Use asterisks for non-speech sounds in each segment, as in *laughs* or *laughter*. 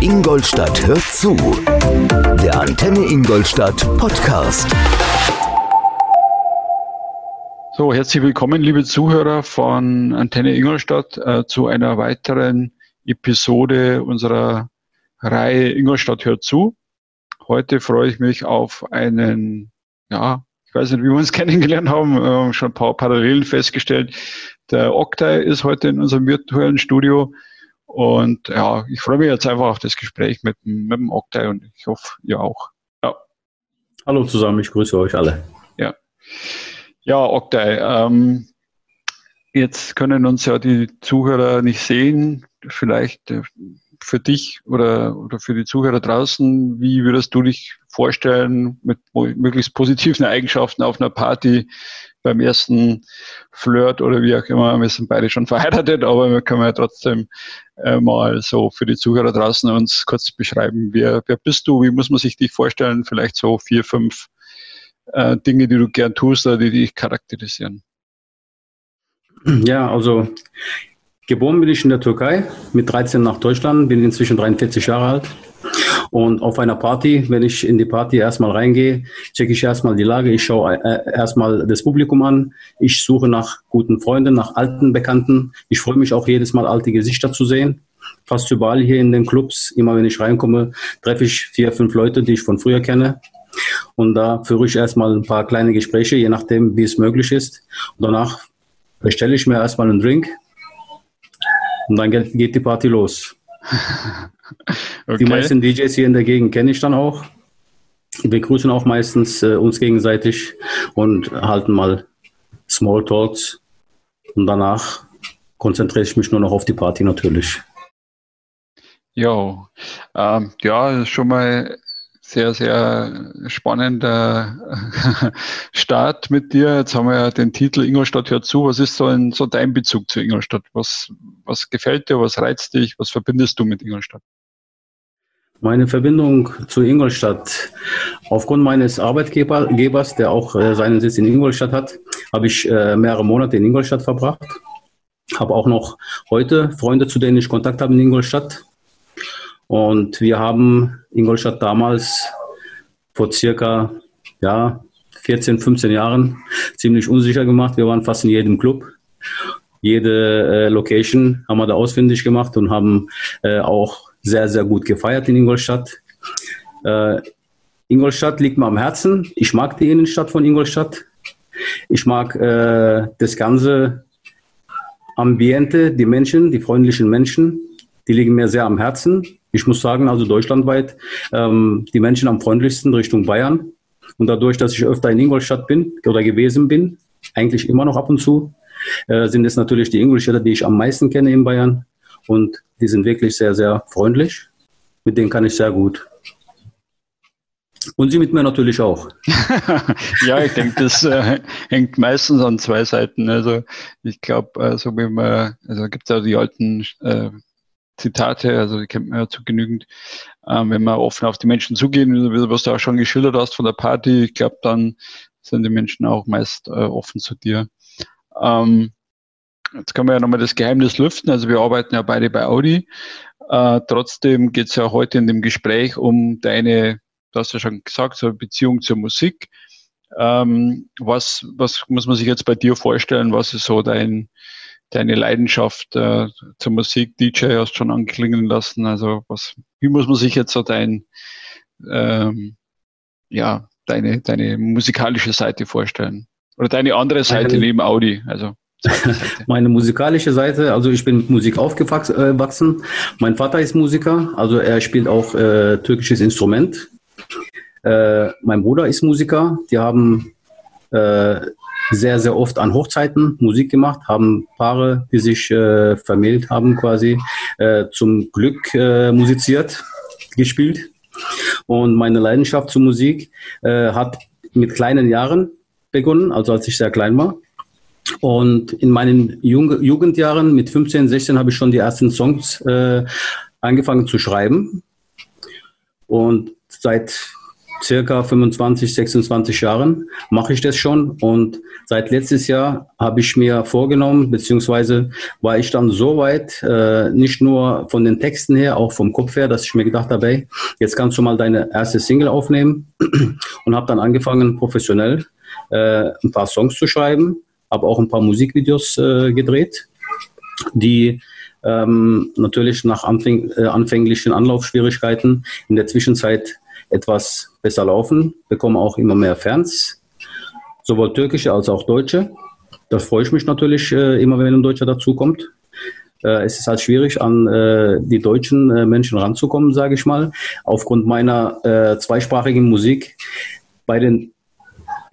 Ingolstadt hört zu. Der Antenne Ingolstadt Podcast. So, herzlich willkommen, liebe Zuhörer von Antenne Ingolstadt, äh, zu einer weiteren Episode unserer Reihe Ingolstadt hört zu. Heute freue ich mich auf einen, ja, ich weiß nicht, wie wir uns *laughs* kennengelernt haben, haben schon ein paar Parallelen festgestellt. Der Oktay ist heute in unserem virtuellen Studio und ja, ich freue mich jetzt einfach auf das Gespräch mit, mit dem Oktay und ich hoffe, ihr auch. Ja. Hallo zusammen, ich grüße euch alle. Ja, ja Oktay, ähm, jetzt können uns ja die Zuhörer nicht sehen. Vielleicht äh, für dich oder, oder für die Zuhörer draußen, wie würdest du dich vorstellen, mit möglichst positiven Eigenschaften auf einer Party beim ersten Flirt oder wie auch immer? Wir sind beide schon *laughs* verheiratet, aber wir können ja trotzdem äh, mal so für die Zuhörer draußen uns kurz beschreiben, wer, wer bist du, wie muss man sich dich vorstellen? Vielleicht so vier, fünf äh, Dinge, die du gern tust oder die dich charakterisieren. Ja, also Geboren bin ich in der Türkei, mit 13 nach Deutschland, bin inzwischen 43 Jahre alt. Und auf einer Party, wenn ich in die Party erstmal reingehe, checke ich erstmal die Lage, ich schaue äh, erstmal das Publikum an, ich suche nach guten Freunden, nach alten Bekannten. Ich freue mich auch jedes Mal, alte Gesichter zu sehen. Fast überall hier in den Clubs, immer wenn ich reinkomme, treffe ich vier, fünf Leute, die ich von früher kenne. Und da führe ich erstmal ein paar kleine Gespräche, je nachdem, wie es möglich ist. Und danach bestelle ich mir erstmal einen Drink, und dann geht die Party los. *laughs* *laughs* okay. Die meisten DJs hier in der Gegend kenne ich dann auch. Wir grüßen auch meistens äh, uns gegenseitig und halten mal Smalltalks. Und danach konzentriere ich mich nur noch auf die Party natürlich. Jo, ähm, ja, schon mal sehr, sehr spannender *laughs* Start mit dir. Jetzt haben wir ja den Titel Ingolstadt hört zu. Was ist so, ein, so dein Bezug zu Ingolstadt? Was, was gefällt dir? Was reizt dich? Was verbindest du mit Ingolstadt? Meine Verbindung zu Ingolstadt, aufgrund meines Arbeitgebers, der auch äh, seinen Sitz in Ingolstadt hat, habe ich äh, mehrere Monate in Ingolstadt verbracht. Habe auch noch heute Freunde, zu denen ich Kontakt habe in Ingolstadt. Und wir haben Ingolstadt damals vor circa ja, 14, 15 Jahren ziemlich unsicher gemacht. Wir waren fast in jedem Club. Jede äh, Location haben wir da ausfindig gemacht und haben äh, auch sehr, sehr gut gefeiert in Ingolstadt. Äh, Ingolstadt liegt mir am Herzen. Ich mag die Innenstadt von Ingolstadt. Ich mag äh, das ganze Ambiente, die Menschen, die freundlichen Menschen. Die liegen mir sehr am Herzen. Ich muss sagen, also deutschlandweit, ähm, die Menschen am freundlichsten Richtung Bayern. Und dadurch, dass ich öfter in Ingolstadt bin oder gewesen bin, eigentlich immer noch ab und zu, äh, sind es natürlich die Ingolstädter, die ich am meisten kenne in Bayern. Und die sind wirklich sehr, sehr freundlich. Mit denen kann ich sehr gut. Und sie mit mir natürlich auch. *laughs* ja, ich denke, das äh, hängt meistens an zwei Seiten. Also ich glaube, äh, so wie man, also gibt es ja die alten äh, Zitate, also die kennt man ja zu genügend. Ähm, wenn man offen auf die Menschen zugehen, was du auch schon geschildert hast von der Party, ich glaube, dann sind die Menschen auch meist äh, offen zu dir. Ähm, jetzt können wir ja nochmal das Geheimnis lüften. Also wir arbeiten ja beide bei Audi. Äh, trotzdem geht es ja heute in dem Gespräch um deine, du hast ja schon gesagt, so Beziehung zur Musik. Ähm, was, was muss man sich jetzt bei dir vorstellen? Was ist so dein, deine Leidenschaft äh, zur Musik, DJ hast schon anklingen lassen. Also was, wie muss man sich jetzt so dein, ähm, ja, deine, deine musikalische Seite vorstellen? Oder deine andere Seite neben Audi? Also *laughs* meine musikalische Seite, also ich bin mit Musik aufgewachsen. Mein Vater ist Musiker, also er spielt auch äh, türkisches Instrument. Äh, mein Bruder ist Musiker. Die haben äh, sehr, sehr oft an Hochzeiten Musik gemacht, haben Paare, die sich äh, vermählt haben, quasi äh, zum Glück äh, musiziert, gespielt. Und meine Leidenschaft zur Musik äh, hat mit kleinen Jahren begonnen, also als ich sehr klein war. Und in meinen Jung Jugendjahren mit 15, 16 habe ich schon die ersten Songs äh, angefangen zu schreiben. Und seit circa 25, 26 Jahren mache ich das schon. Und seit letztes Jahr habe ich mir vorgenommen, beziehungsweise war ich dann so weit, äh, nicht nur von den Texten her, auch vom Kopf her, dass ich mir gedacht habe, hey, jetzt kannst du mal deine erste Single aufnehmen. *clears throat* Und habe dann angefangen, professionell äh, ein paar Songs zu schreiben, habe auch ein paar Musikvideos äh, gedreht, die ähm, natürlich nach anfäng äh, anfänglichen Anlaufschwierigkeiten in der Zwischenzeit etwas besser laufen, bekommen auch immer mehr Fans, sowohl türkische als auch deutsche. Da freue ich mich natürlich äh, immer, wenn ein Deutscher dazukommt. Äh, es ist halt schwierig, an äh, die deutschen äh, Menschen ranzukommen, sage ich mal, aufgrund meiner äh, zweisprachigen Musik. Bei den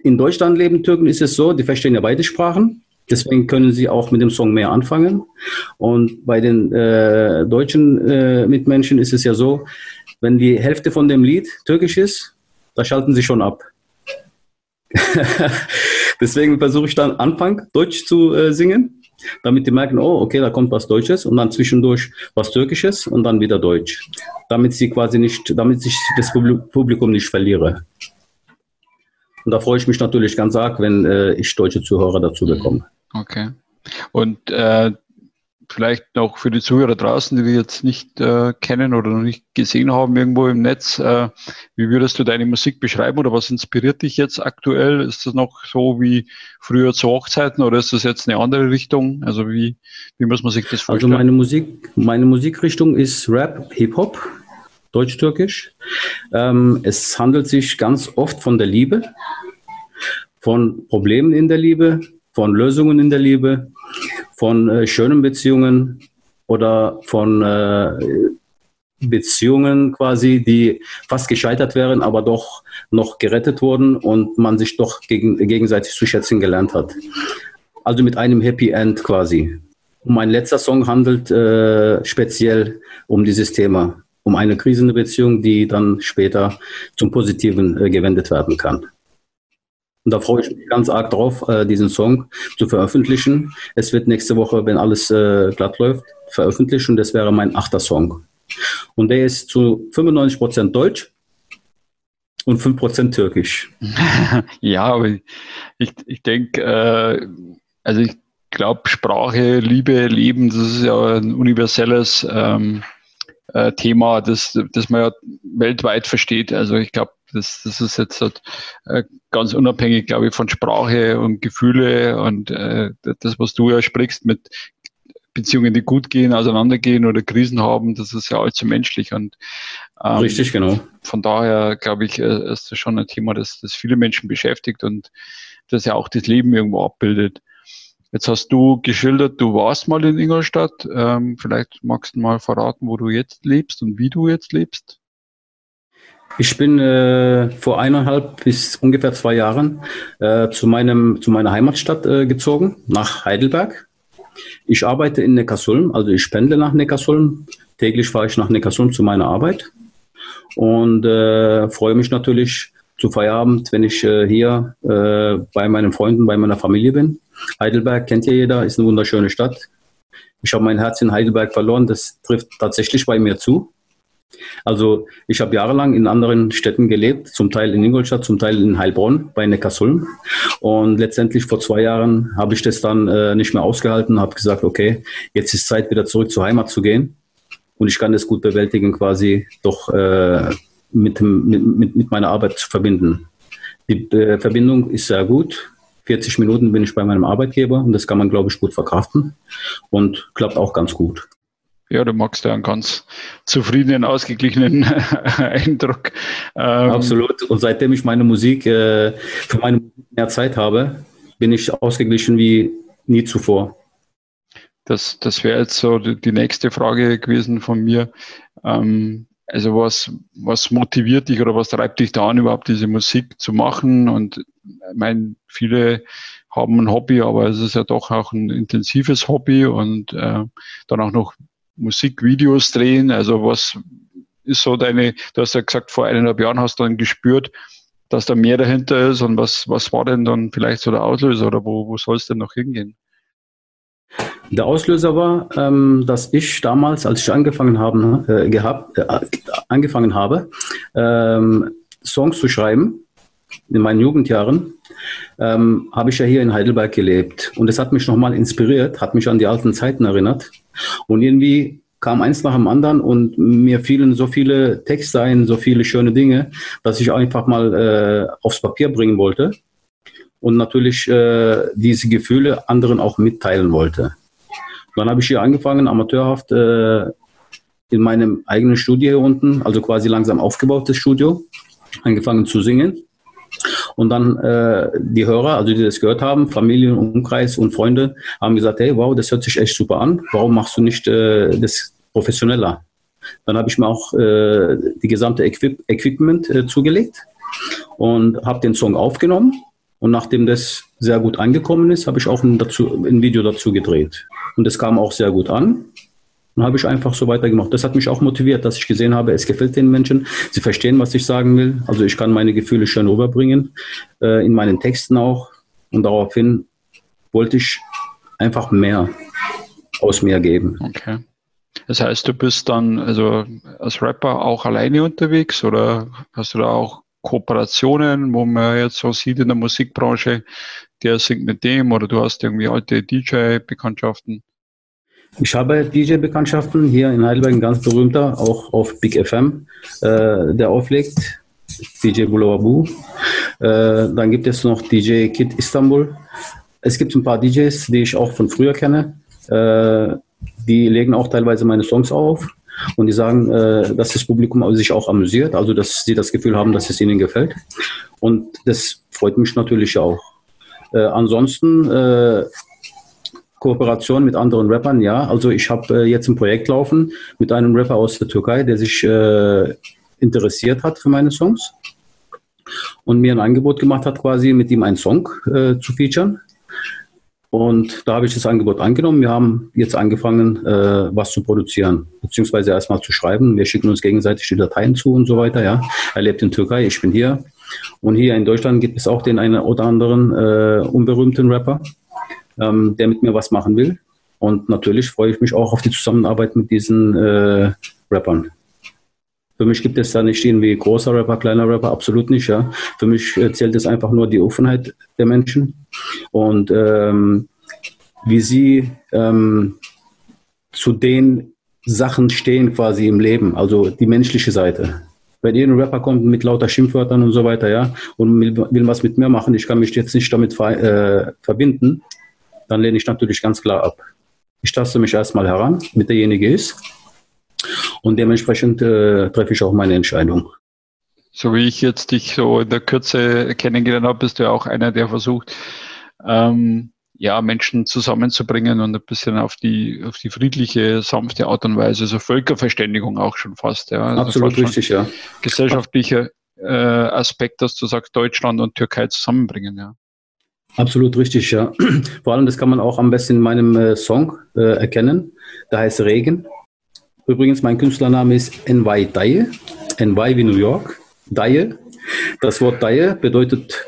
in Deutschland lebenden Türken ist es so, die verstehen ja beide Sprachen. Deswegen können sie auch mit dem Song mehr anfangen. Und bei den äh, deutschen äh, Mitmenschen ist es ja so, wenn die Hälfte von dem Lied türkisch ist, da schalten sie schon ab. *laughs* Deswegen versuche ich dann Anfang Deutsch zu äh, singen, damit die merken, oh, okay, da kommt was Deutsches und dann zwischendurch was Türkisches und dann wieder Deutsch. Damit sie quasi nicht, damit ich das Publikum nicht verliere. Und da freue ich mich natürlich ganz arg, wenn äh, ich deutsche Zuhörer dazu bekomme. Okay. Und äh, vielleicht noch für die Zuhörer draußen, die wir jetzt nicht äh, kennen oder noch nicht gesehen haben irgendwo im Netz, äh, wie würdest du deine Musik beschreiben oder was inspiriert dich jetzt aktuell? Ist das noch so wie früher zu Hochzeiten oder ist das jetzt eine andere Richtung? Also wie, wie muss man sich das also vorstellen? Also meine Musik, meine Musikrichtung ist Rap, Hip-Hop, Deutsch-Türkisch. Ähm, es handelt sich ganz oft von der Liebe, von Problemen in der Liebe, von Lösungen in der Liebe, von äh, schönen Beziehungen oder von äh, Beziehungen quasi, die fast gescheitert wären, aber doch noch gerettet wurden und man sich doch gegen, gegenseitig zu schätzen gelernt hat. Also mit einem Happy End quasi. Mein letzter Song handelt äh, speziell um dieses Thema, um eine krisende Beziehung, die dann später zum Positiven äh, gewendet werden kann. Und da freue ich mich ganz arg drauf, äh, diesen Song zu veröffentlichen. Es wird nächste Woche, wenn alles äh, glatt läuft, veröffentlicht und das wäre mein achter Song. Und der ist zu 95 Prozent deutsch und 5 Prozent türkisch. *laughs* ja, aber ich, ich denke, äh, also ich glaube, Sprache, Liebe, Leben, das ist ja ein universelles ähm, äh, Thema, das, das man ja weltweit versteht. Also ich glaube, das, das ist jetzt äh, ganz unabhängig, glaube ich, von Sprache und Gefühle und äh, das, was du ja sprichst mit Beziehungen, die gut gehen, auseinandergehen oder Krisen haben, das ist ja allzu menschlich. Und ähm, richtig, genau. Von daher glaube ich, äh, ist das schon ein Thema, das, das viele Menschen beschäftigt und das ja auch das Leben irgendwo abbildet. Jetzt hast du geschildert, du warst mal in Ingolstadt. Ähm, vielleicht magst du mal verraten, wo du jetzt lebst und wie du jetzt lebst. Ich bin äh, vor eineinhalb bis ungefähr zwei Jahren äh, zu, meinem, zu meiner Heimatstadt äh, gezogen, nach Heidelberg. Ich arbeite in Neckarsulm, also ich pendle nach Neckarsulm. Täglich fahre ich nach Neckarsulm zu meiner Arbeit und äh, freue mich natürlich zu Feierabend, wenn ich äh, hier äh, bei meinen Freunden, bei meiner Familie bin. Heidelberg kennt ja jeder, ist eine wunderschöne Stadt. Ich habe mein Herz in Heidelberg verloren, das trifft tatsächlich bei mir zu. Also ich habe jahrelang in anderen Städten gelebt, zum Teil in Ingolstadt, zum Teil in Heilbronn bei Neckarsulm. Und letztendlich vor zwei Jahren habe ich das dann äh, nicht mehr ausgehalten, habe gesagt, okay, jetzt ist Zeit, wieder zurück zur Heimat zu gehen. Und ich kann das gut bewältigen, quasi doch äh, mit, mit, mit meiner Arbeit zu verbinden. Die äh, Verbindung ist sehr gut. 40 Minuten bin ich bei meinem Arbeitgeber und das kann man, glaube ich, gut verkraften und klappt auch ganz gut. Ja, du magst ja einen ganz zufriedenen, ausgeglichenen *laughs* Eindruck. Ähm, Absolut. Und seitdem ich meine Musik, äh, für meine Musik mehr Zeit habe, bin ich ausgeglichen wie nie zuvor. Das, das wäre jetzt so die, nächste Frage gewesen von mir. Ähm, also was, was motiviert dich oder was treibt dich da an, überhaupt diese Musik zu machen? Und meine, viele haben ein Hobby, aber es ist ja doch auch ein intensives Hobby und äh, dann auch noch Musikvideos drehen? Also was ist so deine, du hast ja gesagt, vor eineinhalb Jahren hast du dann gespürt, dass da mehr dahinter ist und was, was war denn dann vielleicht so der Auslöser oder wo, wo soll es denn noch hingehen? Der Auslöser war, ähm, dass ich damals, als ich angefangen, haben, äh, gehabt, äh, angefangen habe, ähm, Songs zu schreiben, in meinen Jugendjahren, ähm, habe ich ja hier in Heidelberg gelebt. Und es hat mich nochmal inspiriert, hat mich an die alten Zeiten erinnert. Und irgendwie kam eins nach dem anderen und mir fielen so viele Texte ein, so viele schöne Dinge, dass ich einfach mal äh, aufs Papier bringen wollte und natürlich äh, diese Gefühle anderen auch mitteilen wollte. Dann habe ich hier angefangen, amateurhaft äh, in meinem eigenen Studio hier unten, also quasi langsam aufgebautes Studio, angefangen zu singen. Und dann äh, die Hörer, also die das gehört haben, Familien, Umkreis und Freunde, haben gesagt, hey, wow, das hört sich echt super an. Warum machst du nicht äh, das professioneller? Dann habe ich mir auch äh, die gesamte Equip Equipment äh, zugelegt und habe den Song aufgenommen. Und nachdem das sehr gut angekommen ist, habe ich auch ein, dazu, ein Video dazu gedreht. Und das kam auch sehr gut an. Dann habe ich einfach so weitergemacht. Das hat mich auch motiviert, dass ich gesehen habe, es gefällt den Menschen. Sie verstehen, was ich sagen will. Also ich kann meine Gefühle schön rüberbringen, äh, in meinen Texten auch. Und daraufhin wollte ich einfach mehr aus mir geben. Okay. Das heißt, du bist dann also als Rapper auch alleine unterwegs oder hast du da auch Kooperationen, wo man jetzt so sieht in der Musikbranche, der singt mit dem oder du hast irgendwie alte DJ-Bekanntschaften? Ich habe DJ-Bekanntschaften hier in Heidelberg, ein ganz berühmter, auch auf Big FM, äh, der auflegt, DJ Bulawabu. Äh, dann gibt es noch DJ Kid Istanbul. Es gibt ein paar DJs, die ich auch von früher kenne. Äh, die legen auch teilweise meine Songs auf und die sagen, äh, dass das Publikum sich auch amüsiert, also dass sie das Gefühl haben, dass es ihnen gefällt. Und das freut mich natürlich auch. Äh, ansonsten äh, Kooperation mit anderen Rappern, ja. Also ich habe äh, jetzt ein Projekt laufen mit einem Rapper aus der Türkei, der sich äh, interessiert hat für meine Songs und mir ein Angebot gemacht hat, quasi mit ihm einen Song äh, zu featuren. Und da habe ich das Angebot angenommen. Wir haben jetzt angefangen, äh, was zu produzieren, beziehungsweise erstmal zu schreiben. Wir schicken uns gegenseitig die Dateien zu und so weiter. Ja. Er lebt in Türkei, ich bin hier. Und hier in Deutschland gibt es auch den einen oder anderen äh, unberühmten Rapper, ähm, der mit mir was machen will. Und natürlich freue ich mich auch auf die Zusammenarbeit mit diesen äh, Rappern. Für mich gibt es da nicht irgendwie großer Rapper, kleiner Rapper, absolut nicht. Ja. Für mich äh, zählt es einfach nur die Offenheit der Menschen und ähm, wie sie ähm, zu den Sachen stehen quasi im Leben, also die menschliche Seite. Wenn irgendein Rapper kommt mit lauter Schimpfwörtern und so weiter, ja, und will, will was mit mir machen, ich kann mich jetzt nicht damit ver äh, verbinden, dann lehne ich natürlich ganz klar ab. Ich taste mich erstmal heran, mit derjenige ist und dementsprechend äh, treffe ich auch meine Entscheidung. So wie ich jetzt dich so in der Kürze kennengelernt habe, bist du ja auch einer, der versucht, ähm, ja, Menschen zusammenzubringen und ein bisschen auf die, auf die friedliche, sanfte Art und Weise, so Völkerverständigung auch schon fast. Ja. Also Absolut richtig, ja. Gesellschaftlicher äh, Aspekt, dass du sagst, Deutschland und Türkei zusammenbringen, ja. Absolut richtig, ja. *clears throat* Vor allem, das kann man auch am besten in meinem äh, Song äh, erkennen. Da heißt Regen. Übrigens, mein Künstlername ist NY Daye. NY wie New York. Daye. Das Wort Daye bedeutet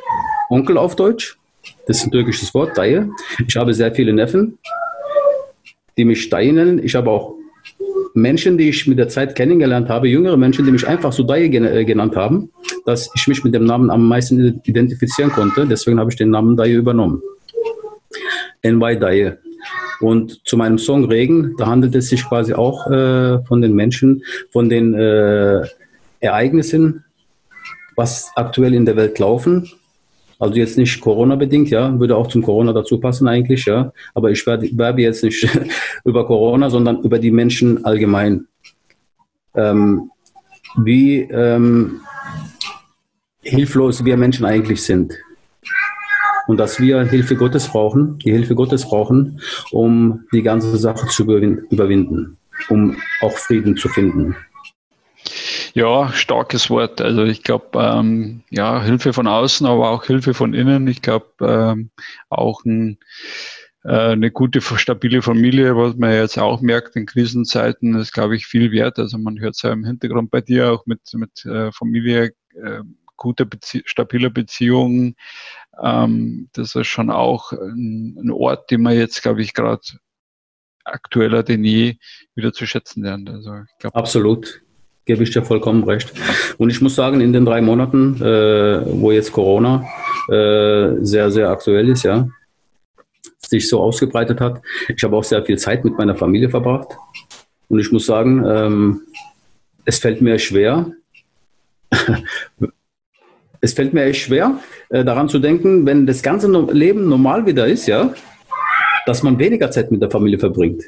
Onkel auf Deutsch. Das ist ein türkisches Wort, Daye. Ich habe sehr viele Neffen, die mich Daye nennen. Ich habe auch Menschen, die ich mit der Zeit kennengelernt habe, jüngere Menschen, die mich einfach so Daye äh, genannt haben, dass ich mich mit dem Namen am meisten identifizieren konnte. Deswegen habe ich den Namen Daye übernommen. NY Daye. Und zu meinem Song Regen, da handelt es sich quasi auch äh, von den Menschen, von den äh, Ereignissen, was aktuell in der Welt laufen. Also jetzt nicht Corona-bedingt, ja, würde auch zum Corona dazu passen eigentlich, ja. Aber ich werbe jetzt nicht *laughs* über Corona, sondern über die Menschen allgemein. Ähm, wie ähm, hilflos wir Menschen eigentlich sind und dass wir Hilfe Gottes brauchen, die Hilfe Gottes brauchen, um die ganze Sache zu überwinden, um auch Frieden zu finden. Ja, starkes Wort. Also ich glaube, ähm, ja, Hilfe von außen, aber auch Hilfe von innen. Ich glaube, ähm, auch ein, äh, eine gute, stabile Familie, was man jetzt auch merkt in Krisenzeiten, ist, glaube ich, viel wert. Also man hört es ja im Hintergrund bei dir auch mit, mit äh, Familie, äh, guter, Bezie stabiler Beziehung, ähm, das ist schon auch ein, ein Ort, den man jetzt, glaube ich, gerade aktueller denn je wieder zu schätzen lernt. Also, ich glaub, Absolut. Gebe ich dir vollkommen recht. Und ich muss sagen, in den drei Monaten, äh, wo jetzt Corona äh, sehr, sehr aktuell ist, ja, sich so ausgebreitet hat, ich habe auch sehr viel Zeit mit meiner Familie verbracht. Und ich muss sagen, ähm, es fällt mir schwer, *laughs* es fällt mir echt schwer, äh, daran zu denken, wenn das ganze Leben normal wieder ist, ja, dass man weniger Zeit mit der Familie verbringt.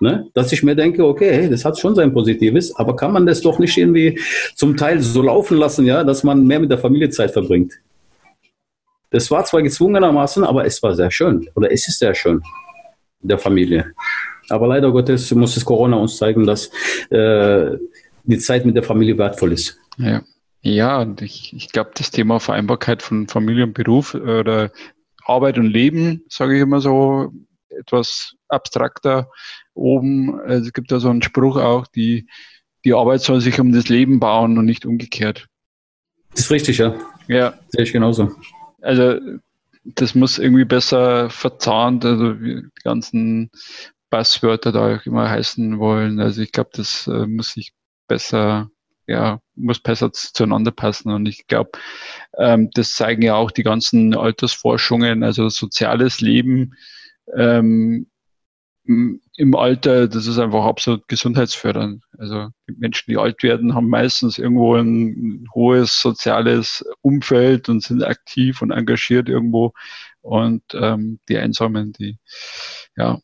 Ne? Dass ich mir denke, okay, das hat schon sein Positives, aber kann man das doch nicht irgendwie zum Teil so laufen lassen, ja, dass man mehr mit der Familie Zeit verbringt. Das war zwar gezwungenermaßen, aber es war sehr schön oder es ist sehr schön der Familie. Aber leider Gottes muss es Corona uns zeigen, dass äh, die Zeit mit der Familie wertvoll ist. Ja. Ja, und ich, ich glaube, das Thema Vereinbarkeit von Familie und Beruf oder Arbeit und Leben, sage ich immer so, etwas abstrakter oben. Also es gibt da so einen Spruch auch, die, die Arbeit soll sich um das Leben bauen und nicht umgekehrt. Das ist richtig, ja. Ja. Sehe ich genauso. Also das muss irgendwie besser verzahnt, also die ganzen Passwörter da auch immer heißen wollen. Also ich glaube, das äh, muss sich besser, ja, muss besser zueinander passen. Und ich glaube, ähm, das zeigen ja auch die ganzen Altersforschungen, also soziales Leben ähm, im Alter, das ist einfach absolut gesundheitsfördernd. Also die Menschen, die alt werden, haben meistens irgendwo ein hohes soziales Umfeld und sind aktiv und engagiert irgendwo. Und ähm, die Einsamen, die ja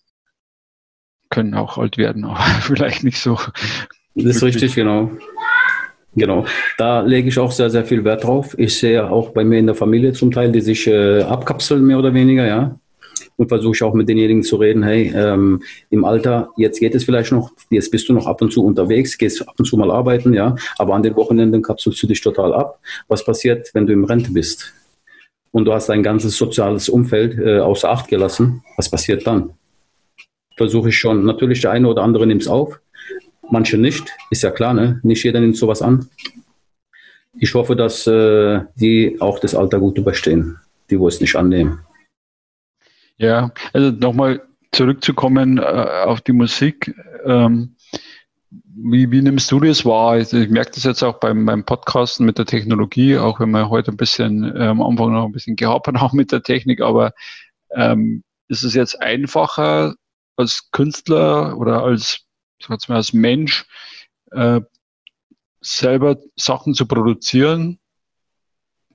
können auch alt werden, *laughs* aber vielleicht nicht so. Das ist richtig, genau. Genau, da lege ich auch sehr, sehr viel Wert drauf. Ich sehe auch bei mir in der Familie zum Teil, die sich äh, abkapseln, mehr oder weniger, ja und versuche ich auch mit denjenigen zu reden, hey, ähm, im Alter, jetzt geht es vielleicht noch, jetzt bist du noch ab und zu unterwegs, gehst ab und zu mal arbeiten, ja, aber an den Wochenenden kapselst du dich total ab. Was passiert, wenn du im Rente bist? Und du hast dein ganzes soziales Umfeld äh, außer Acht gelassen. Was passiert dann? Versuche ich schon. Natürlich, der eine oder andere nimmt es auf, manche nicht. Ist ja klar, ne? Nicht jeder nimmt sowas an. Ich hoffe, dass äh, die auch das Alter gut überstehen, die wo es nicht annehmen. Ja, also nochmal zurückzukommen äh, auf die Musik. Ähm, wie, wie, nimmst du das wahr? Also ich merke das jetzt auch beim, beim Podcasten mit der Technologie, auch wenn wir heute ein bisschen äh, am Anfang noch ein bisschen gehapert haben *laughs* mit der Technik, aber ähm, ist es jetzt einfacher als Künstler oder als, mal, als Mensch äh, selber Sachen zu produzieren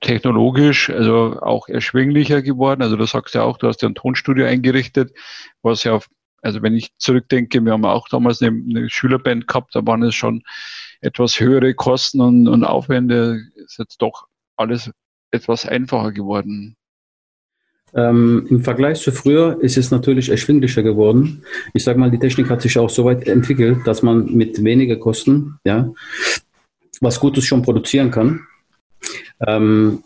technologisch also auch erschwinglicher geworden. Also du sagst ja auch, du hast ja ein Tonstudio eingerichtet, was ja, auf, also wenn ich zurückdenke, wir haben auch damals eine, eine Schülerband gehabt, da waren es schon etwas höhere Kosten und, und Aufwände. Ist jetzt doch alles etwas einfacher geworden. Ähm, Im Vergleich zu früher ist es natürlich erschwinglicher geworden. Ich sage mal, die Technik hat sich auch so weit entwickelt, dass man mit weniger Kosten ja, was Gutes schon produzieren kann. Ähm,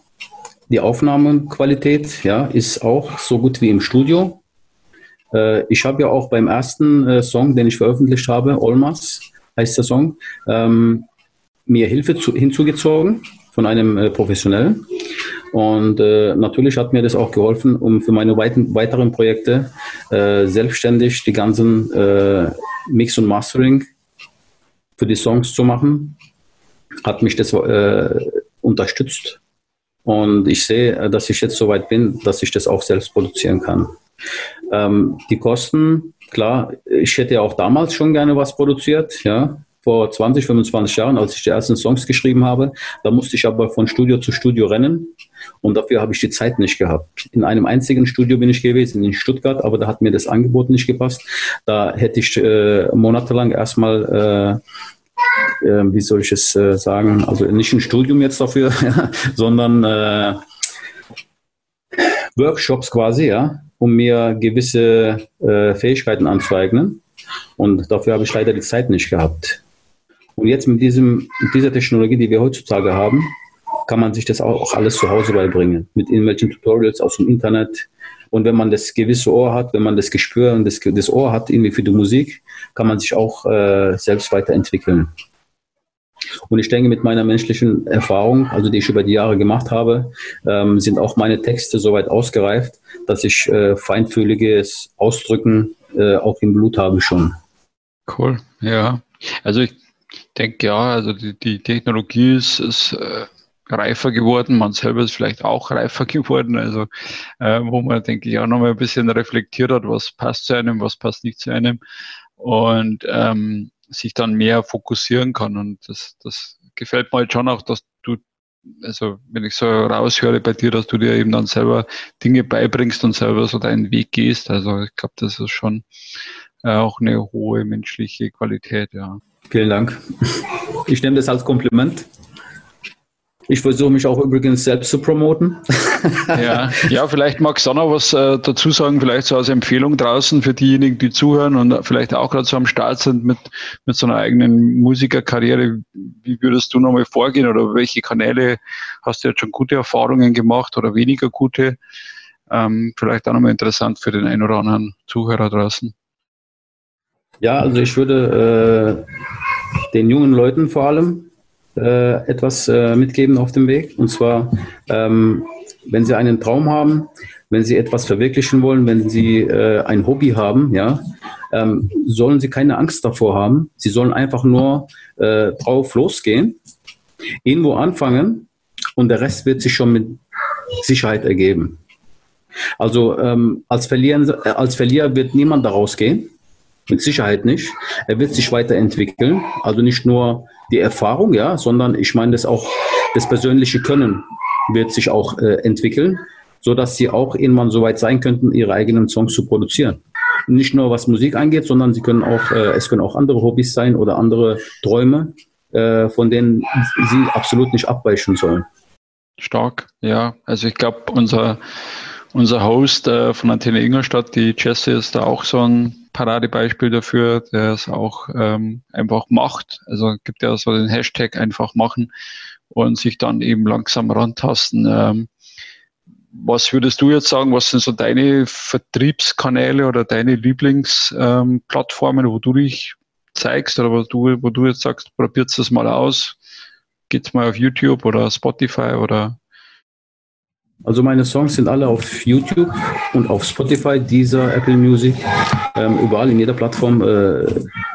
die Aufnahmequalität ja, ist auch so gut wie im Studio. Äh, ich habe ja auch beim ersten äh, Song, den ich veröffentlicht habe, Olmas heißt der Song, ähm, mir Hilfe zu, hinzugezogen von einem äh, Professionellen. Und äh, natürlich hat mir das auch geholfen, um für meine weiten, weiteren Projekte äh, selbstständig die ganzen äh, Mix und Mastering für die Songs zu machen. Hat mich das äh, unterstützt. Und ich sehe, äh, dass ich jetzt so weit bin, dass ich das auch selbst produzieren kann. Ähm, die Kosten, klar, ich hätte ja auch damals schon gerne was produziert, ja, vor 20, 25 Jahren, als ich die ersten Songs geschrieben habe. Da musste ich aber von Studio zu Studio rennen und dafür habe ich die Zeit nicht gehabt. In einem einzigen Studio bin ich gewesen, in Stuttgart, aber da hat mir das Angebot nicht gepasst. Da hätte ich äh, monatelang erstmal äh, äh, wie soll ich es äh, sagen, also nicht ein Studium jetzt dafür, *laughs* sondern äh, Workshops quasi, ja, um mir gewisse äh, Fähigkeiten anzueignen. Und dafür habe ich leider die Zeit nicht gehabt. Und jetzt mit, diesem, mit dieser Technologie, die wir heutzutage haben, kann man sich das auch alles zu Hause beibringen. Mit irgendwelchen Tutorials aus dem Internet, und wenn man das gewisse Ohr hat, wenn man das Gespür und das, das Ohr hat irgendwie für die Musik, kann man sich auch äh, selbst weiterentwickeln. Und ich denke, mit meiner menschlichen Erfahrung, also die ich über die Jahre gemacht habe, ähm, sind auch meine Texte soweit ausgereift, dass ich äh, feinfühliges Ausdrücken äh, auch im Blut habe schon. Cool, ja. Also ich, denke ja, also die, die Technologie ist, ist äh, reifer geworden, man selber ist vielleicht auch reifer *laughs* geworden, also äh, wo man, denke ich, auch nochmal ein bisschen reflektiert hat, was passt zu einem, was passt nicht zu einem und ähm, sich dann mehr fokussieren kann und das, das gefällt mir halt schon auch, dass du also wenn ich so raushöre bei dir, dass du dir eben dann selber Dinge beibringst und selber so deinen Weg gehst. Also ich glaube, das ist schon äh, auch eine hohe menschliche Qualität, ja. Vielen Dank. Ich nehme das als Kompliment. Ich versuche mich auch übrigens selbst zu promoten. Ja, *laughs* ja vielleicht magst du noch was äh, dazu sagen, vielleicht so als Empfehlung draußen für diejenigen, die zuhören und vielleicht auch gerade so am Start sind mit, mit so einer eigenen Musikerkarriere. Wie würdest du nochmal vorgehen oder welche Kanäle hast du jetzt schon gute Erfahrungen gemacht oder weniger gute? Ähm, vielleicht auch nochmal interessant für den einen oder anderen Zuhörer draußen. Ja, also ich würde äh, den jungen Leuten vor allem äh, etwas äh, mitgeben auf dem Weg. Und zwar, ähm, wenn Sie einen Traum haben, wenn Sie etwas verwirklichen wollen, wenn Sie äh, ein Hobby haben, ja, ähm, sollen Sie keine Angst davor haben. Sie sollen einfach nur äh, drauf losgehen, irgendwo anfangen und der Rest wird sich schon mit Sicherheit ergeben. Also ähm, als, Verlierer, als Verlierer wird niemand daraus gehen. Mit Sicherheit nicht. Er wird sich weiterentwickeln. Also nicht nur die Erfahrung, ja, sondern ich meine, das auch das persönliche Können wird sich auch äh, entwickeln, so dass sie auch irgendwann so weit sein könnten, ihre eigenen Songs zu produzieren. Nicht nur was Musik angeht, sondern sie können auch, äh, es können auch andere Hobbys sein oder andere Träume, äh, von denen sie absolut nicht abweichen sollen. Stark, ja. Also ich glaube, unser unser Host äh, von Antenne Ingolstadt, die Jesse, ist da auch so ein Paradebeispiel dafür, der es auch ähm, einfach macht. Also gibt ja so den Hashtag einfach machen und sich dann eben langsam rantasten. Ähm, was würdest du jetzt sagen, was sind so deine Vertriebskanäle oder deine Lieblingsplattformen, ähm, wo du dich zeigst oder wo du, wo du jetzt sagst, probiert es mal aus, geht's mal auf YouTube oder Spotify oder also meine Songs sind alle auf YouTube und auf Spotify, dieser Apple Music, ähm, überall in jeder Plattform äh,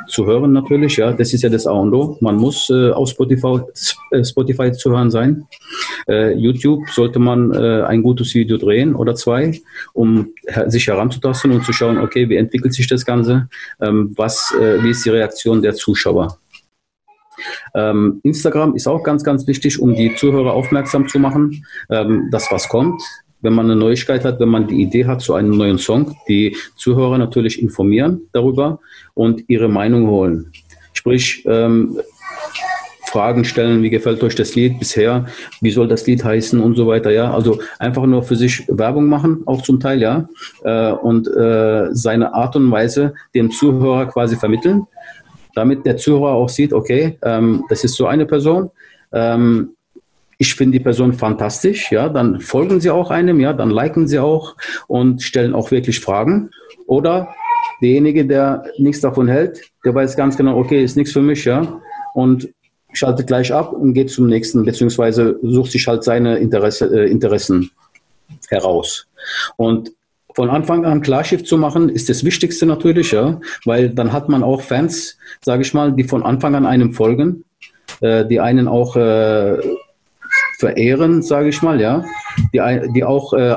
zu hören natürlich. Ja, das ist ja das A und O. Man muss äh, auf Spotify, äh, Spotify zu hören sein. Äh, YouTube sollte man äh, ein gutes Video drehen oder zwei, um sich heranzutasten und zu schauen, okay, wie entwickelt sich das Ganze, ähm, was, äh, wie ist die Reaktion der Zuschauer. Ähm, Instagram ist auch ganz, ganz wichtig, um die Zuhörer aufmerksam zu machen, ähm, dass was kommt. Wenn man eine Neuigkeit hat, wenn man die Idee hat zu einem neuen Song, die Zuhörer natürlich informieren darüber und ihre Meinung holen. Sprich, ähm, Fragen stellen, wie gefällt euch das Lied bisher, wie soll das Lied heißen und so weiter, ja. Also einfach nur für sich Werbung machen, auch zum Teil, ja. Äh, und äh, seine Art und Weise dem Zuhörer quasi vermitteln damit der Zuhörer auch sieht, okay, ähm, das ist so eine Person. Ähm, ich finde die Person fantastisch, ja, dann folgen sie auch einem, ja, dann liken sie auch und stellen auch wirklich Fragen. Oder derjenige, der nichts davon hält, der weiß ganz genau, okay, ist nichts für mich, ja, und schaltet gleich ab und geht zum nächsten, beziehungsweise sucht sich halt seine Interesse, äh, Interessen heraus. Und von Anfang an Klarschiff zu machen, ist das Wichtigste natürlich, ja, weil dann hat man auch Fans, sage ich mal, die von Anfang an einem folgen, äh, die einen auch äh, verehren, sage ich mal, ja, die, die auch äh,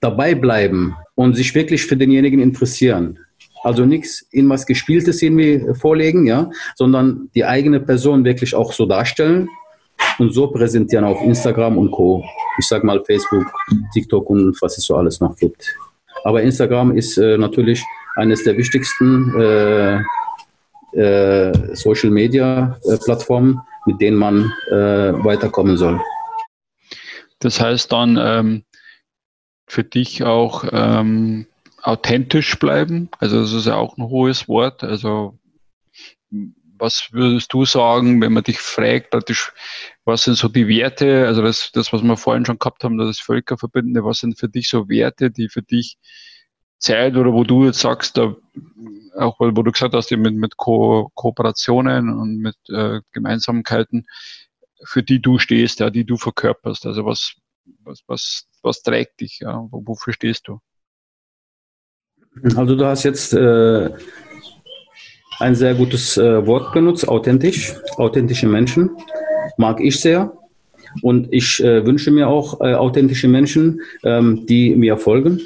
dabei bleiben und sich wirklich für denjenigen interessieren. Also nichts in was Gespieltes irgendwie vorlegen, ja, sondern die eigene Person wirklich auch so darstellen und so präsentieren auf Instagram und Co. Ich sag mal Facebook, TikTok und was es so alles noch gibt. Aber Instagram ist äh, natürlich eines der wichtigsten äh, äh, Social Media äh, Plattformen, mit denen man äh, weiterkommen soll. Das heißt dann ähm, für dich auch ähm, authentisch bleiben. Also das ist ja auch ein hohes Wort. Also was würdest du sagen, wenn man dich fragt, praktisch, was sind so die Werte, also das, das, was wir vorhin schon gehabt haben, das Völkerverbindende, was sind für dich so Werte, die für dich Zeit oder wo du jetzt sagst, da, auch wo du gesagt hast, mit, mit Ko Kooperationen und mit äh, Gemeinsamkeiten, für die du stehst, ja, die du verkörperst. Also was, was, was, was trägt dich, ja, wofür stehst du? Also du hast jetzt äh, ein sehr gutes äh, Wort benutzt, authentisch, authentische Menschen. Mag ich sehr. Und ich äh, wünsche mir auch äh, authentische Menschen, ähm, die mir folgen,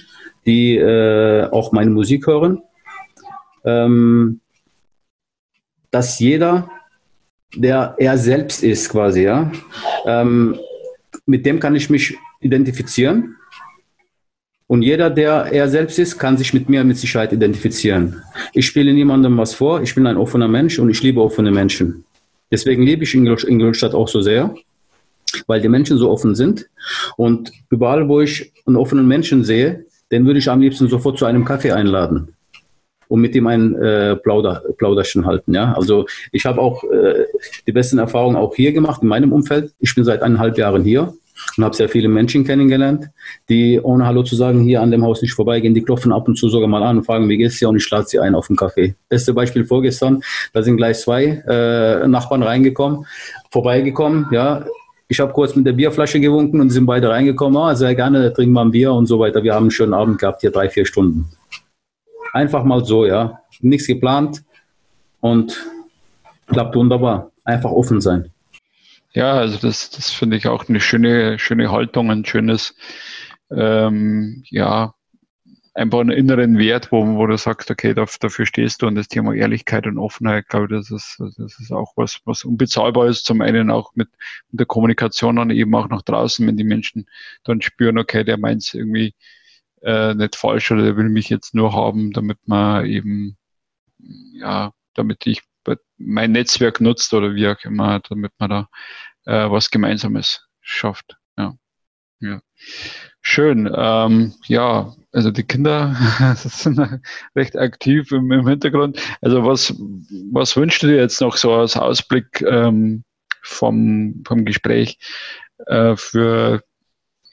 die äh, auch meine Musik hören. Ähm, dass jeder, der er selbst ist, quasi, ja, ähm, mit dem kann ich mich identifizieren. Und jeder, der er selbst ist, kann sich mit mir mit Sicherheit identifizieren. Ich spiele niemandem was vor. Ich bin ein offener Mensch und ich liebe offene Menschen. Deswegen liebe ich Ingolstadt auch so sehr, weil die Menschen so offen sind. Und überall, wo ich einen offenen Menschen sehe, den würde ich am liebsten sofort zu einem Kaffee einladen und mit ihm ein äh, Plauder, Plauderchen halten. Ja? Also ich habe auch äh, die besten Erfahrungen auch hier gemacht in meinem Umfeld. Ich bin seit eineinhalb Jahren hier und habe sehr viele Menschen kennengelernt, die ohne Hallo zu sagen hier an dem Haus nicht vorbeigehen. Die klopfen ab und zu sogar mal an und fragen, wie geht's dir? Und ich lade sie ein auf den Kaffee. Beste Beispiel vorgestern, da sind gleich zwei äh, Nachbarn reingekommen, vorbeigekommen, ja, ich habe kurz mit der Bierflasche gewunken und sind beide reingekommen. Ah, sehr gerne, trinken wir ein Bier und so weiter. Wir haben einen schönen Abend gehabt, hier drei, vier Stunden. Einfach mal so, ja. Nichts geplant und klappt wunderbar. Einfach offen sein. Ja, also das, das finde ich auch eine schöne, schöne Haltung, ein schönes, ähm, ja, einfach einen inneren Wert, wo, wo du sagst, okay, dafür stehst du und das Thema Ehrlichkeit und Offenheit, glaube ich, das ist, das ist auch was, was unbezahlbar ist. Zum einen auch mit, mit der Kommunikation dann eben auch nach draußen, wenn die Menschen dann spüren, okay, der meint es irgendwie äh, nicht falsch oder der will mich jetzt nur haben, damit man eben, ja, damit ich mein Netzwerk nutzt oder wie auch immer, damit man da äh, was Gemeinsames schafft. Ja. ja. Schön. Ähm, ja, also die Kinder *laughs* sind recht aktiv im, im, Hintergrund. Also was, was wünschst du dir jetzt noch so als Ausblick ähm, vom, vom Gespräch äh, für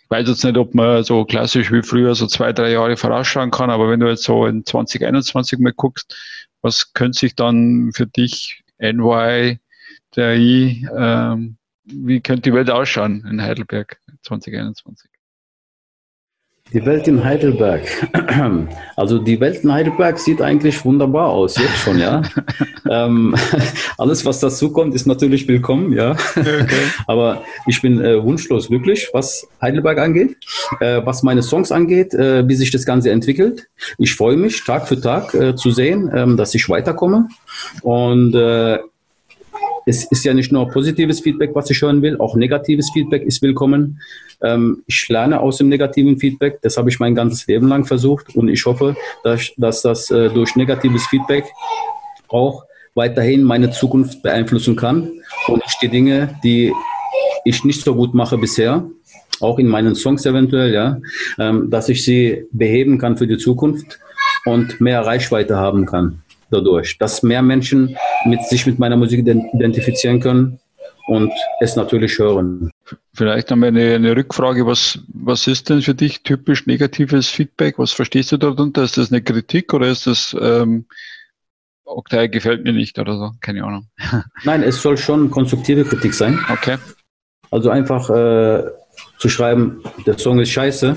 ich weiß jetzt nicht, ob man so klassisch wie früher so zwei, drei Jahre vorausschauen kann, aber wenn du jetzt so in 2021 mal guckst, was könnte sich dann für dich NY, der I, ähm, wie könnte die Welt ausschauen in Heidelberg 2021? Die Welt in Heidelberg. *clears throat* Also die Welt in Heidelberg sieht eigentlich wunderbar aus, jetzt schon, ja. *laughs* ähm, *laughs* alles, was dazu kommt, ist natürlich willkommen, ja. Okay. *laughs* Aber ich bin äh, wunschlos glücklich, was Heidelberg angeht, äh, was meine Songs angeht, äh, wie sich das Ganze entwickelt. Ich freue mich Tag für Tag äh, zu sehen, ähm, dass ich weiterkomme. Und äh, es ist ja nicht nur positives Feedback, was ich hören will, auch negatives Feedback ist willkommen. Ähm, ich lerne aus dem negativen Feedback, das habe ich mein ganzes Leben lang versucht und ich hoffe, dass, dass das äh, durch negatives Feedback auch weiterhin meine Zukunft beeinflussen kann und ich die Dinge, die ich nicht so gut mache bisher, auch in meinen Songs eventuell, ja, ähm, dass ich sie beheben kann für die Zukunft und mehr Reichweite haben kann dadurch, dass mehr Menschen mit sich mit meiner Musik identifizieren können und es natürlich hören. Vielleicht haben wir eine, eine, Rückfrage. Was, was ist denn für dich typisch negatives Feedback? Was verstehst du darunter? Ist das eine Kritik oder ist das, ähm, Oktay gefällt mir nicht oder so? Keine Ahnung. *laughs* Nein, es soll schon konstruktive Kritik sein. Okay. Also einfach äh, zu schreiben, der Song ist scheiße.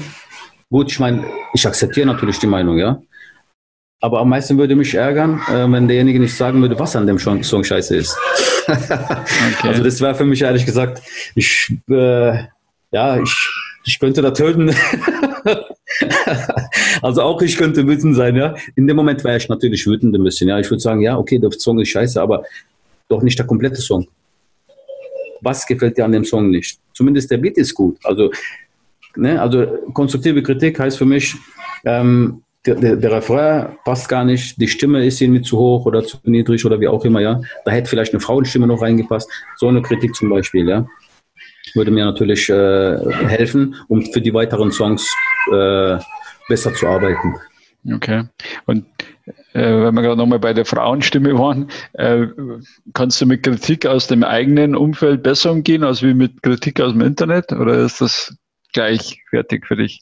Gut, ich meine, ich akzeptiere natürlich die Meinung, ja. Aber am meisten würde mich ärgern, äh, wenn derjenige nicht sagen würde, was an dem Song scheiße ist. okay. *laughs* Also das wäre für mich ehrlich gesagt, ich, äh, ja, ich, ich könnte da töten. *laughs* also auch ich könnte wütend sein, ja. In dem Moment wäre ich natürlich wütend ein bisschen, ja. Ich würde sagen, ja, okay, der Song ist scheiße, aber doch nicht der komplette Song. Was gefällt dir an dem Song nicht? Zumindest der Beat ist gut. Also, ne, also konstruktive Kritik heißt für mich, ähm, der, der, der Refrain passt gar nicht, die Stimme ist irgendwie zu hoch oder zu niedrig oder wie auch immer, ja. Da hätte vielleicht eine Frauenstimme noch reingepasst. So eine Kritik zum Beispiel, ja. Würde mir natürlich äh, helfen, um für die weiteren Songs äh, besser zu arbeiten. Okay. Und äh, wenn wir gerade nochmal bei der Frauenstimme waren, äh, kannst du mit Kritik aus dem eigenen Umfeld besser umgehen als wie mit Kritik aus dem Internet? Oder ist das gleichwertig für dich?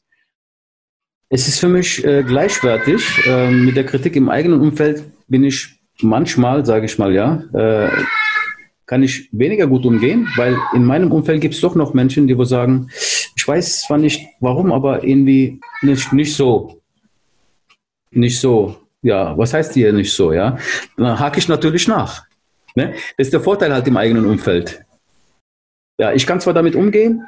Es ist für mich äh, gleichwertig. Äh, mit der Kritik im eigenen Umfeld bin ich manchmal, sage ich mal, ja, äh, kann ich weniger gut umgehen, weil in meinem Umfeld gibt es doch noch Menschen, die wo sagen, ich weiß zwar nicht warum, aber irgendwie nicht, nicht so. Nicht so. Ja, was heißt hier nicht so? Ja, dann hake ich natürlich nach. Ne? Das ist der Vorteil halt im eigenen Umfeld. Ja, ich kann zwar damit umgehen,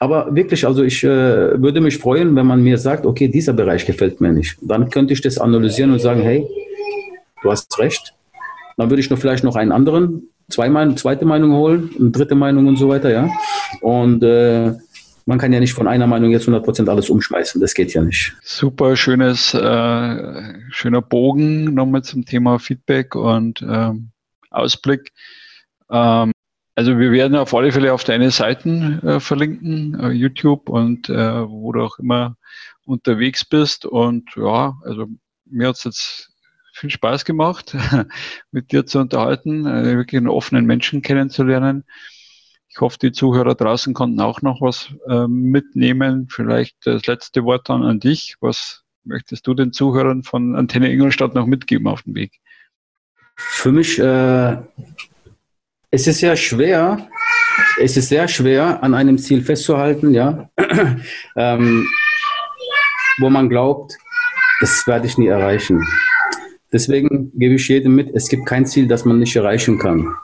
aber wirklich, also ich äh, würde mich freuen, wenn man mir sagt, okay, dieser Bereich gefällt mir nicht. Dann könnte ich das analysieren und sagen, hey, du hast recht. Dann würde ich noch vielleicht noch einen anderen, zwei Meinung, zweite Meinung holen, eine dritte Meinung und so weiter, ja. Und äh, man kann ja nicht von einer Meinung jetzt 100% alles umschmeißen. Das geht ja nicht. Super schönes, äh, schöner Bogen nochmal zum Thema Feedback und ähm, Ausblick. Ähm, also wir werden auf alle Fälle auf deine Seiten äh, verlinken, äh, YouTube und äh, wo du auch immer unterwegs bist. Und ja, also mir hat es jetzt viel Spaß gemacht, *laughs* mit dir zu unterhalten, äh, wirklich einen offenen Menschen kennenzulernen. Ich hoffe, die Zuhörer draußen konnten auch noch was äh, mitnehmen. Vielleicht das letzte Wort dann an dich. Was möchtest du den Zuhörern von Antenne Ingolstadt noch mitgeben auf dem Weg? Für mich, äh, es ist sehr schwer, es ist sehr schwer, an einem Ziel festzuhalten, ja, *clears throat* ähm, wo man glaubt, das werde ich nie erreichen. Deswegen gebe ich jedem mit, es gibt kein Ziel, das man nicht erreichen kann.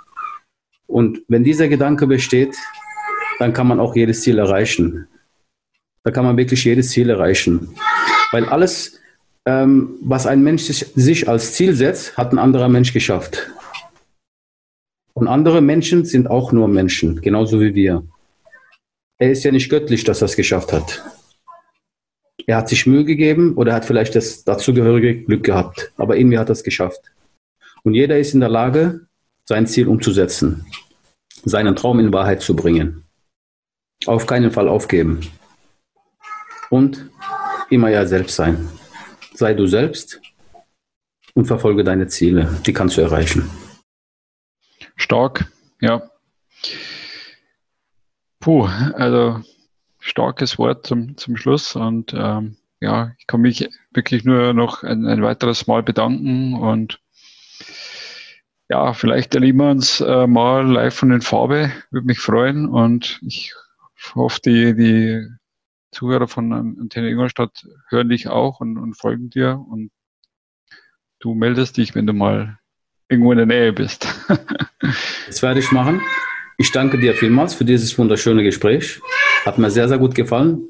Und wenn dieser Gedanke besteht, dann kann man auch jedes Ziel erreichen. Da kann man wirklich jedes Ziel erreichen. Weil alles, ähm, was ein Mensch sich, sich als Ziel setzt, hat ein anderer Mensch geschafft. Und andere Menschen sind auch nur Menschen, genauso wie wir. Er ist ja nicht göttlich, dass er es geschafft hat. Er hat sich Mühe gegeben oder hat vielleicht das dazugehörige Glück gehabt. Aber irgendwie hat er es geschafft. Und jeder ist in der Lage, sein Ziel umzusetzen, seinen Traum in Wahrheit zu bringen. Auf keinen Fall aufgeben. Und immer ja selbst sein. Sei du selbst und verfolge deine Ziele. Die kannst du erreichen. Stark, ja. Puh, also starkes Wort zum, zum Schluss und ähm, ja, ich kann mich wirklich nur noch ein, ein weiteres Mal bedanken und ja, vielleicht erleben wir uns äh, mal live von den Farbe. Würde mich freuen und ich hoffe, die, die Zuhörer von Antenne Ingolstadt hören dich auch und, und folgen dir und du meldest dich, wenn du mal irgendwo in der Nähe bist. *laughs* das werde ich machen. Ich danke dir vielmals für dieses wunderschöne Gespräch. Hat mir sehr, sehr gut gefallen.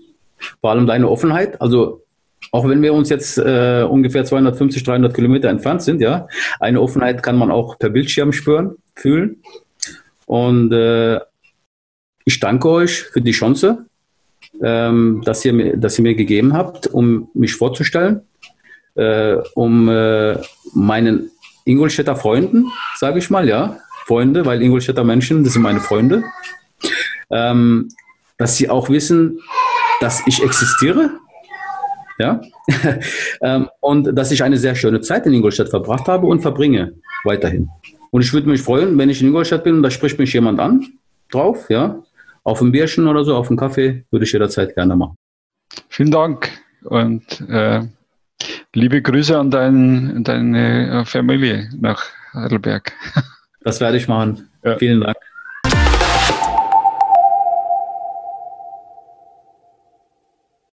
Vor allem deine Offenheit. Also auch wenn wir uns jetzt äh, ungefähr 250, 300 Kilometer entfernt sind, ja, eine Offenheit kann man auch per Bildschirm spüren, fühlen. Und äh, ich danke euch für die Chance, ähm, dass, ihr mir, dass ihr mir gegeben habt, um mich vorzustellen, äh, um äh, meinen Ingolstädter Freunden, sage ich mal, ja, Freunde, weil Ingolstädter Menschen, das sind meine Freunde, ähm, dass sie auch wissen, dass ich existiere, ja, *laughs* ähm, und dass ich eine sehr schöne Zeit in Ingolstadt verbracht habe und verbringe weiterhin. Und ich würde mich freuen, wenn ich in Ingolstadt bin und da spricht mich jemand an drauf, ja, auf ein Bierchen oder so, auf einen Kaffee, würde ich jederzeit gerne machen. Vielen Dank und äh, liebe Grüße an dein, deine Familie nach Heidelberg. *laughs* Das werde ich machen. Ja. Vielen Dank.